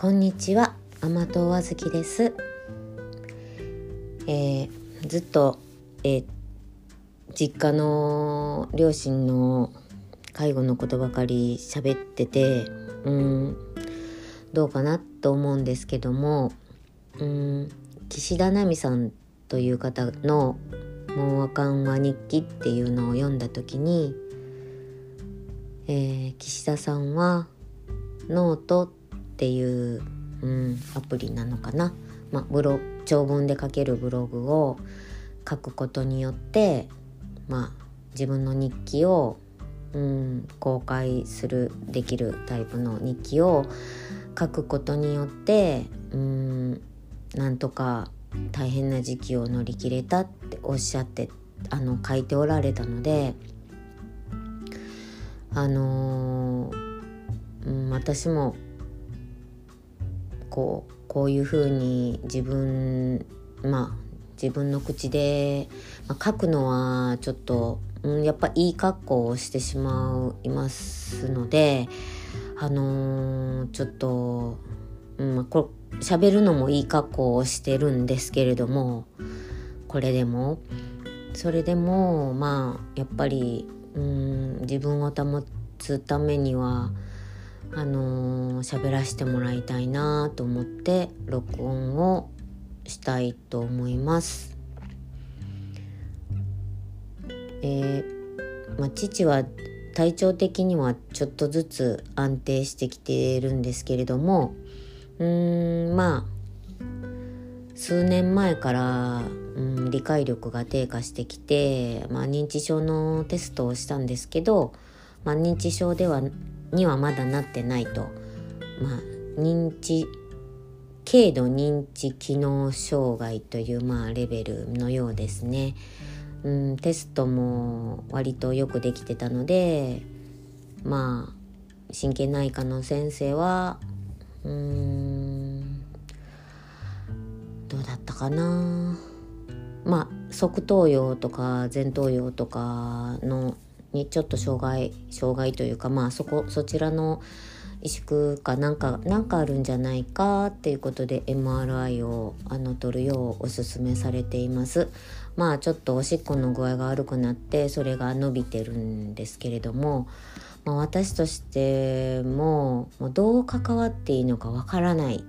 こんにちは甘党あずきです、えー、ずっと、えー、実家の両親の介護のことばかり喋っててうんどうかなと思うんですけどもうん岸田奈美さんという方の「もうあかんわ日記」っていうのを読んだ時に、えー、岸田さんはノートっていう、うん、アプリなのかな、まあ、ブロ長文で書けるブログを書くことによって、まあ、自分の日記を、うん、公開するできるタイプの日記を書くことによって、うん、なんとか大変な時期を乗り切れたっておっしゃってあの書いておられたのであのー、うん、私もこうこういうふうに自分まあ自分の口で、まあ、書くのはちょっと、うん、やっぱいい格好をしてしまいますのであのー、ちょっと、うんま、これ喋るのもいい格好をしてるんですけれどもこれでもそれでもまあやっぱりうん自分を保つためにはあのー、喋らせてもらいたいなと思って録音をしたいと思います。えー、まあ、父は体調的にはちょっとずつ安定してきているんですけれどもうーんまあ数年前から、うん、理解力が低下してきて、まあ、認知症のテストをしたんですけど、まあ、認知症ではにはまだなってないと、まあ、認知軽度認知機能障害という、まあ、レベルのようですね。うん、テストも割とよくできてたのでまあ神経内科の先生はうんどうだったかなまあ側頭葉とか前頭葉とかのにちょっと障害障害というかまあそこそちらの萎縮かなんかなんかあるんじゃないかっていうことで MRI をあの取るようおすすめされています。まあちょっとおしっこの具合が悪くなってそれが伸びてるんですけれども、まあ、私としてももうどう関わっていいのかわからない。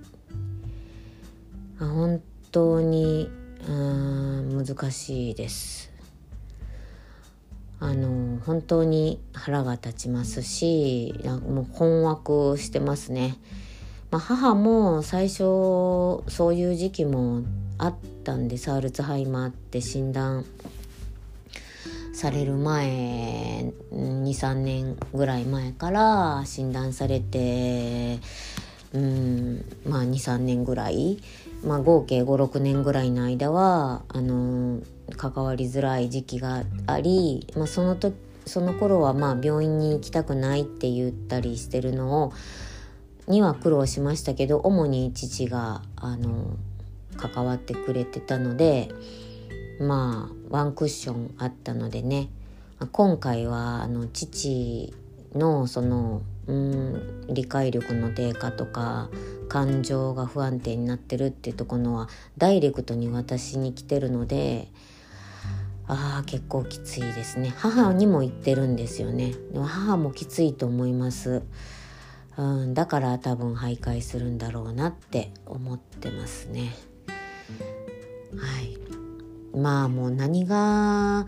本当にうん難しいです。あの本当に腹が立ちますしもう困惑してますね。まあ、母も最初そういう時期もあったんですアルツハイマーって診断される前23年ぐらい前から診断されてうんまあ23年ぐらい、まあ、合計56年ぐらいの間はあの関わりづらい時期があり、まあ、その時その頃はまあ病院に行きたくないって言ったりしてるのをには苦労しましたけど主に父があの関わってくれてたのでまあワンクッションあったのでね今回はあの父のそのうん理解力の低下とか感情が不安定になってるっていうところはダイレクトに私に来てるのでああ結構きついですね。母にも言ってるんですよね。でも母もきついと思います。うんだから多分徘徊するんだろうなって思ってますね。はい。まあもう何が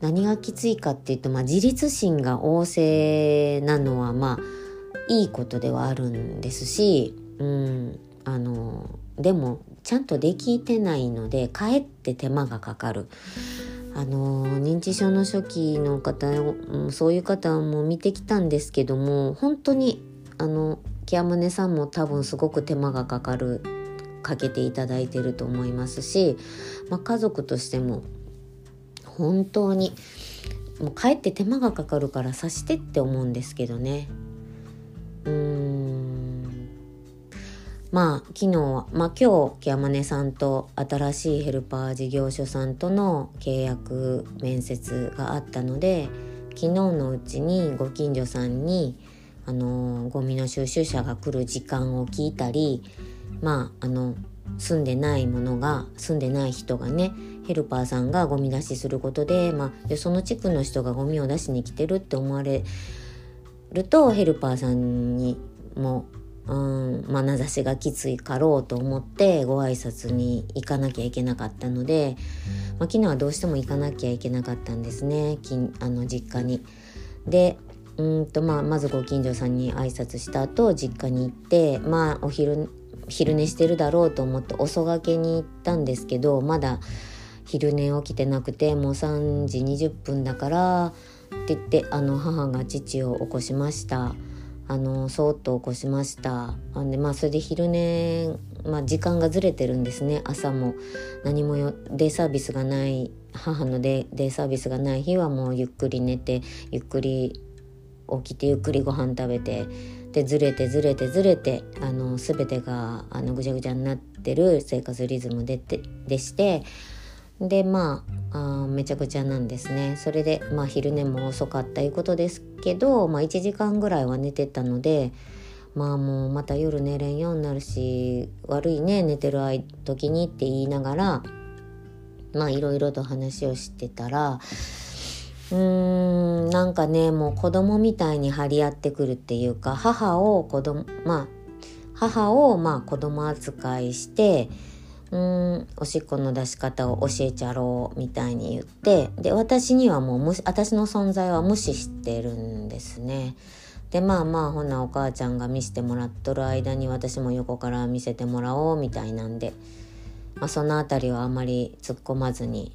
何がきついかっていうと、まあ、自立心が旺盛なのはまあいいことではあるんですし、うん、あのでもちゃんとできてないのでかえって手間がかかる。あの認知症の初期の方、うん、そういう方も見てきたんですけども本当にあのキャムネさんも多分すごく手間がかかるかけていただいてると思いますし、まあ、家族としても本当にもうかえって手間がかかるからさしてって思うんですけどね。うーん。まあ昨日はまあ今日山根さんと新しいヘルパー事業所さんとの契約面接があったので昨日のうちにご近所さんにあのゴミの収集車が来る時間を聞いたりまああの住んでないものが住んでない人がねヘルパーさんがゴミ出しすることで,、まあ、その地区の人がゴミを出しに来てるって思われるとヘルパーさんにもうん。眼差しがきついかろうと思ってご挨拶に行かなきゃいけなかったので、まあ、昨日はどうしても行かなきゃいけなかったんですね。あの実家に。でうんとまあ、まずご近所さんに挨拶した後実家に行ってまあお昼昼寝してるだろうと思って遅がけに行ったんですけどまだ昼寝起きてなくてもう3時20分だからって言ってあの母が父を起こしました。あのそーっと起こしました。あんでまあそれで昼寝、まあ、時間がずれてるんですね。朝も。何もよデイサービスがない母のデデイサービスがない日はもうゆっくり寝てゆっくり起きてゆっくりご飯食べてでずれてずれてずれてあの全てがあのぐちゃぐちゃになってる生活リズムでてでしてでまああめちゃくちゃなんですね。それでまあ昼寝も遅かったいうことですけど、まあ、1時間ぐらいは寝てたのでまあもうまた夜寝れんようになるし悪いね寝てる時にって言いながらまあいろいろと話をしてたらうーんなんかねもう子供みたいに張り合ってくるっていうか母を子供まあ母をまあ子供扱いしてうん。おしっこの出し方を教えちゃろうみたいに言ってで私にはもう私の存在は無視してるんですね。でまあまあほなお母ちゃんが見せてもらっとる間に私も横から見せてもらおうみたいなんで、まあ、その辺りはあまり突っ込まずに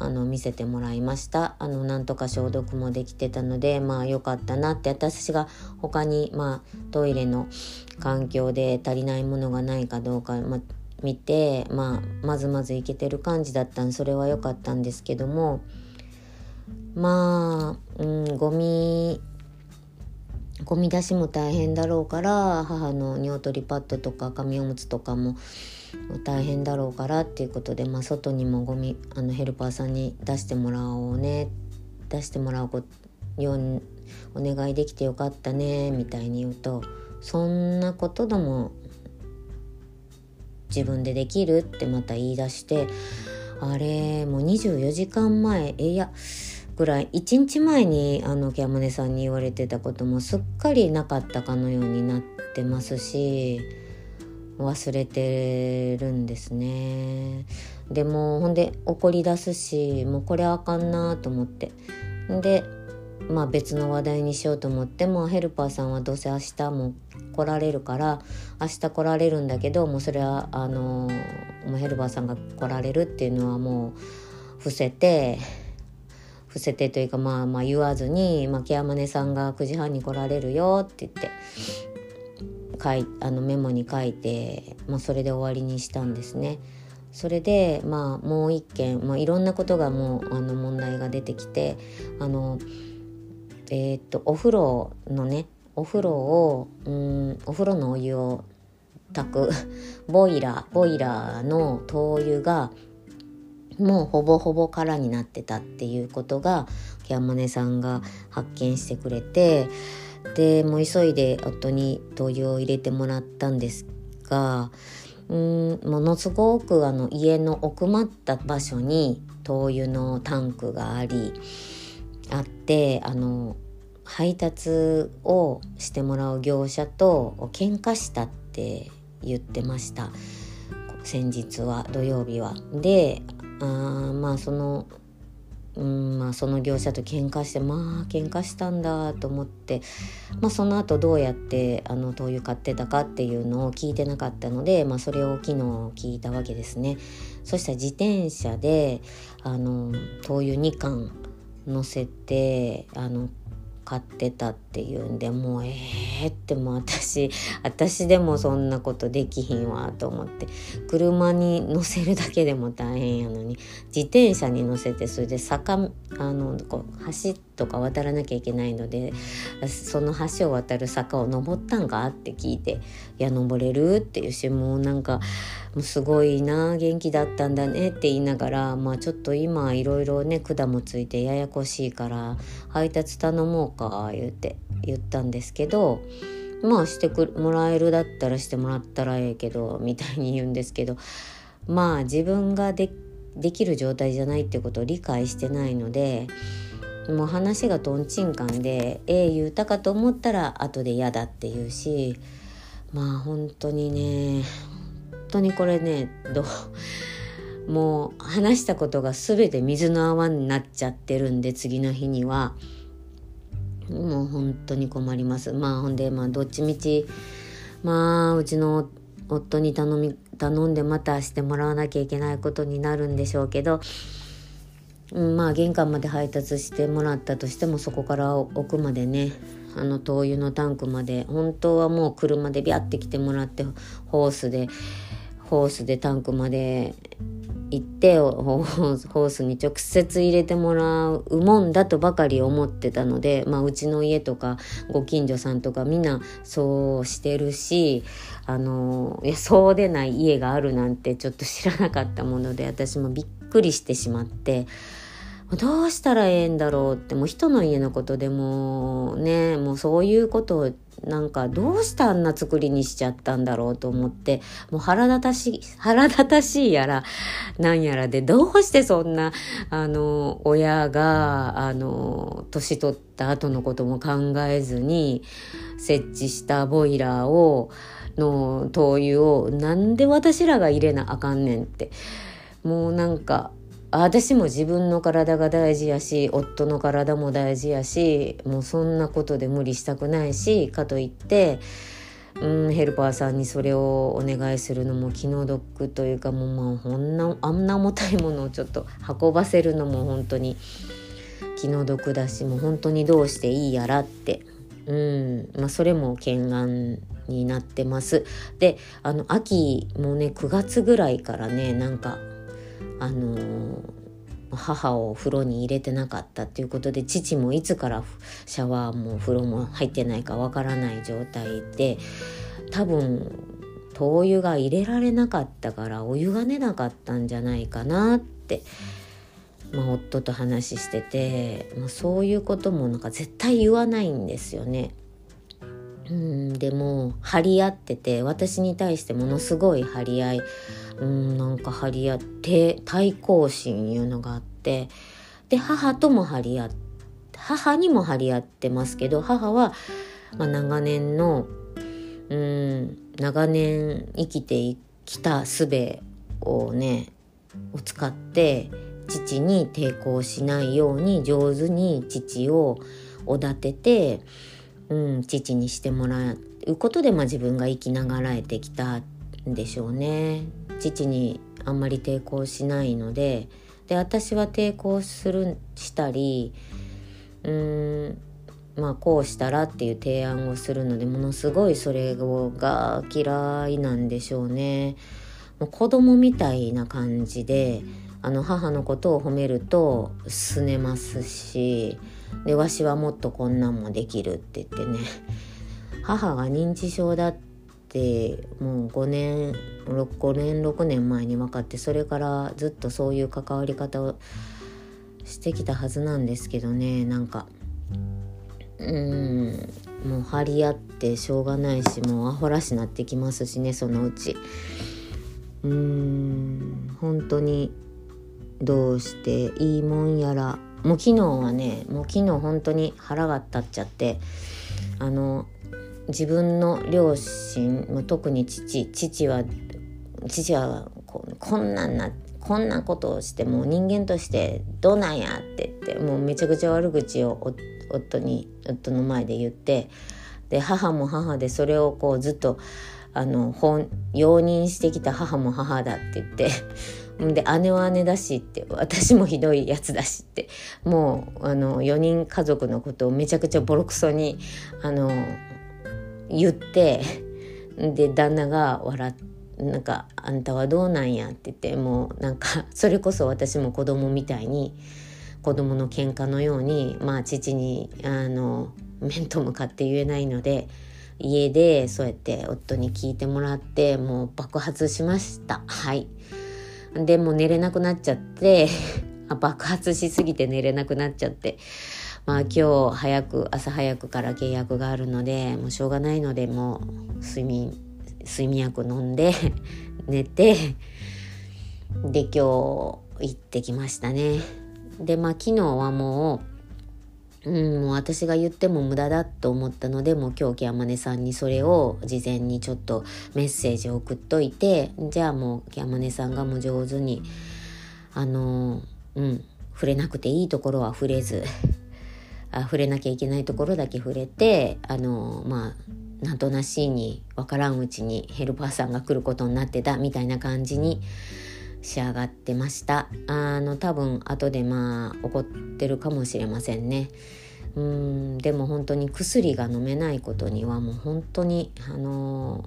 あの見せてもらいました。あのなんとか消毒もできてたのでまあ良かったなって。私が他にまあトイレの環境で足りないものがないかどうか、まあ、見て、まあ、まずまずいけてる感じだったんそれは良かったんですけどもまあ、うん、ゴミゴミ出しも大変だろうから母の尿取りパッドとか紙おむつとかも大変だろうからっていうことで、まあ、外にもゴミあのヘルパーさんに出してもらおうね出してもらうようにお願いできてよかったねみたいに言うとそんなことでも自分でできるってまた言い出してあれもう24時間前えいやぐらい1日前にあのキャムネさんに言われてたこともすっかりなかったかのようになってますし忘れてるんですね。でもほんで怒り出すしもうこれあかんなと思って。でまあ別の話題にしようと思ってもヘルパーさんはどうせ明日も来られるから明日来られるんだけどもうそれはあのもうヘルパーさんが来られるっていうのはもう伏せて伏せてというかまあまあ言わずに、まあ、ケアマネさんが9時半に来られるよって言って書いあのメモに書いて、まあ、それで終わりにしたんですね。それでまあもう一件、まあ、いろんなことがもうあの問題が出てきてあのえー、っとお風呂のねお風呂をうんお風呂のお湯を炊くボイラーボイラーの灯油がもうほぼほぼ空になってたっていうことがケアマネさんが発見してくれてでもう急いで夫に灯油を入れてもらったんですがうんものすごくあの家の奥まった場所に灯油のタンクがありあってあの配達をしてもらう業者と喧嘩したって言ってました先日は土曜日は。であまあそのうんまあ、その業者と喧嘩してまあ喧嘩したんだと思って、まあ、その後どうやってあの灯油買ってたかっていうのを聞いてなかったので、まあ、それを昨日聞いたわけですね。そしたら自転車であの灯油2缶乗せてあの買ってたっていうんでもうええ、ってもう私 私でもそんなことできひんわと思って車に乗せるだけでも大変やのに自転車に乗せてそれで坂あのこう橋とか渡らなきゃいけないのでその橋を渡る坂を登ったんかって聞いて「いや登れる?」っていうしもうなんかすごいな元気だったんだねって言いながらまあちょっと今いろいろね管もついてややこしいから配達頼もうか言うて言ったんですけどまあしてもらえるだったらしてもらったらええけどみたいに言うんですけどまあ自分がでできる状態じゃないってことを理解してないのでもう話がとんちんかんで「ええ言うたかと思ったら後で嫌だ」って言うしまあ本当にね当にこれねどうもう話したことが全て水の泡になっちゃってるんで次の日には。もう本当に困ります。まあほんでまあどっちみちまあうちの夫に頼み頼んでまたしてもらわなきゃいけないことになるんでしょうけど、うん、まあ玄関まで配達してもらったとしてもそこから奥までねあの灯油のタンクまで本当はもう車でビャって来てもらってホースでホースでタンクまで行ってホースに直接入れてもらうもんだとばかり思ってたので、まあ、うちの家とかご近所さんとかみんなそうしてるしあのいやそうでない家があるなんてちょっと知らなかったもので私もびっくりしてしまってどうしたらええんだろうってもう人の家のことでもねもうそういうことをなんかどうしてあんな作りにしちゃったんだろうと思ってもう腹立たしい 腹立たしいやらなんやらでどうしてそんなあの親があの年取った後のことも考えずに設置したボイラーをの灯油をなんで私らが入れなあかんねんって。もうなんか私も自分の体が大事やし夫の体も大事やしもうそんなことで無理したくないしかといってうんヘルパーさんにそれをお願いするのも気の毒というかもうまあほんなあんな重たいものをちょっと運ばせるのも本当に気の毒だしもう本当にどうしていいやらってうんまあそれも懸案になってます。であの秋もね9月ぐらいからねなんかあの、母を風呂に入れてなかったっていうことで父もいつからシャワーも風呂も入ってないかわからない状態で多分灯油が入れられなかったからお湯が出なかったんじゃないかなって、まあ、夫と話してて、まあ、そういうこともなんか絶対言わないんですよね。うんでも張り合ってて私に対してものすごい張り合いうんなんか張り合って対抗心いうのがあってで母とも張り合って母にも張り合ってますけど母は、まあ、長年のうん長年生きてきた術をねを使って父に抵抗しないように上手に父をおだてて、うん、父にしてもらうことで、まあ、自分が生きながらえてきたんでしょうね。父にあんまり抵抗しないのでで私は抵抗するしたりうーんまあこうしたらっていう提案をするのでものすごいそれが嫌いなんでしょうね。もう子供みたいな感じであの母のことを褒めるとすねますしでわしはもっとこんなんもできるって言ってね母が認知症だってってもう5年 6, 5年6年前に分かってそれからずっとそういう関わり方をしてきたはずなんですけどねなんか。うんもう張り合ってしょうがないしもうアホらしなってきますしねそのうち。うーん本当にどうしていいもんやら。もう昨日はねもう昨日本当に腹が立っちゃってあの自分の両親特に父父は父はこんなんなこんなことをしてもう人間としてどうなんやって言ってもうめちゃくちゃ悪口を夫に夫の前で言ってで母も母でそれをこうずっとあの容認してきた母も母だって言ってで姉は姉だしって私もひどいやつだしってもうあの4人家族のことをめちゃくちゃボロクソにあの言ってで旦那が笑ってなんか「あんたはどうなんや」って言ってもうなんか それこそ私も子供みたいに子供の喧嘩のようにまあ父にあの面と向かって言えないので家でそうやって夫に聞いてもらってもう爆発しました。はい。でも寝れなくなっちゃって 爆発しすぎて寝れなくなっちゃって。まあ今日早く朝早くから契約があるのでもうしょうがないのでもう睡眠睡眠薬飲んで 寝てで今日行ってきましたね。でまあ昨日はもう、うん、もう私が言っても無駄だと思ったのでもう今日ケアマネさんにそれを事前にちょっとメッセージを送っといてじゃあもうケアマネさんがもう上手にあのうん触れなくていいところは触れずあ触れなきゃいけないところだけ触れてあのまあなんとなしいに分からんうちにヘルパーさんが来ることになってたみたいな感じに仕上がってました。あの多分後でまあ怒ってるかもしれませんね。うんでも本当に薬が飲めないことにはもう本当にあの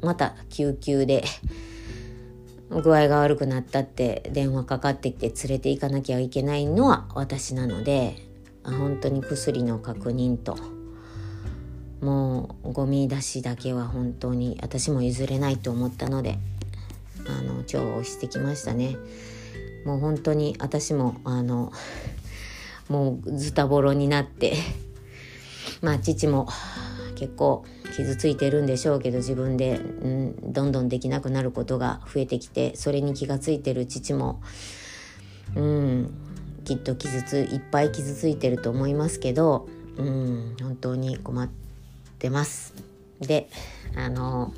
また救急で具合が悪くなったって電話かかってきて連れて行かなきゃいけないのは私なので本当に薬の確認と。もうゴミ出しだけは本当に私も譲れないと思ったのであの今日してきましたね。もう本当に私もあのもうズタボロになってまあ父も結構傷ついてるんでしょうけど自分で、うん、どんどんできなくなることが増えてきてそれに気がついてる父も、うん、きっと傷ついっぱい傷ついてると思いますけど、うん、本当に困ってます。であの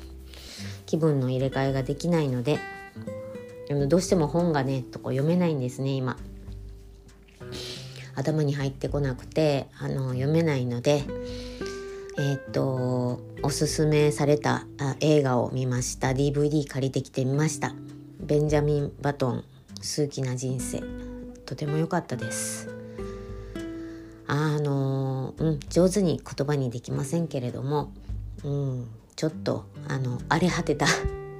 気分の入れ替えができないのでどうしても本がねとこ読めないんですね今。頭に入ってこなくてあの読めないのでえっ、とおすすめされた映画を見ました。DVD 借りてきてみました。ベンジャミン・バトン数奇な人生。とても良かったです。あのうん上手に言葉にできませんけれどもうんちょっとあの荒れ果てた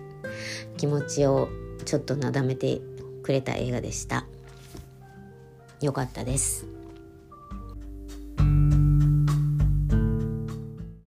気持ちをちょっとなだめてくれた映画でした。良かったです。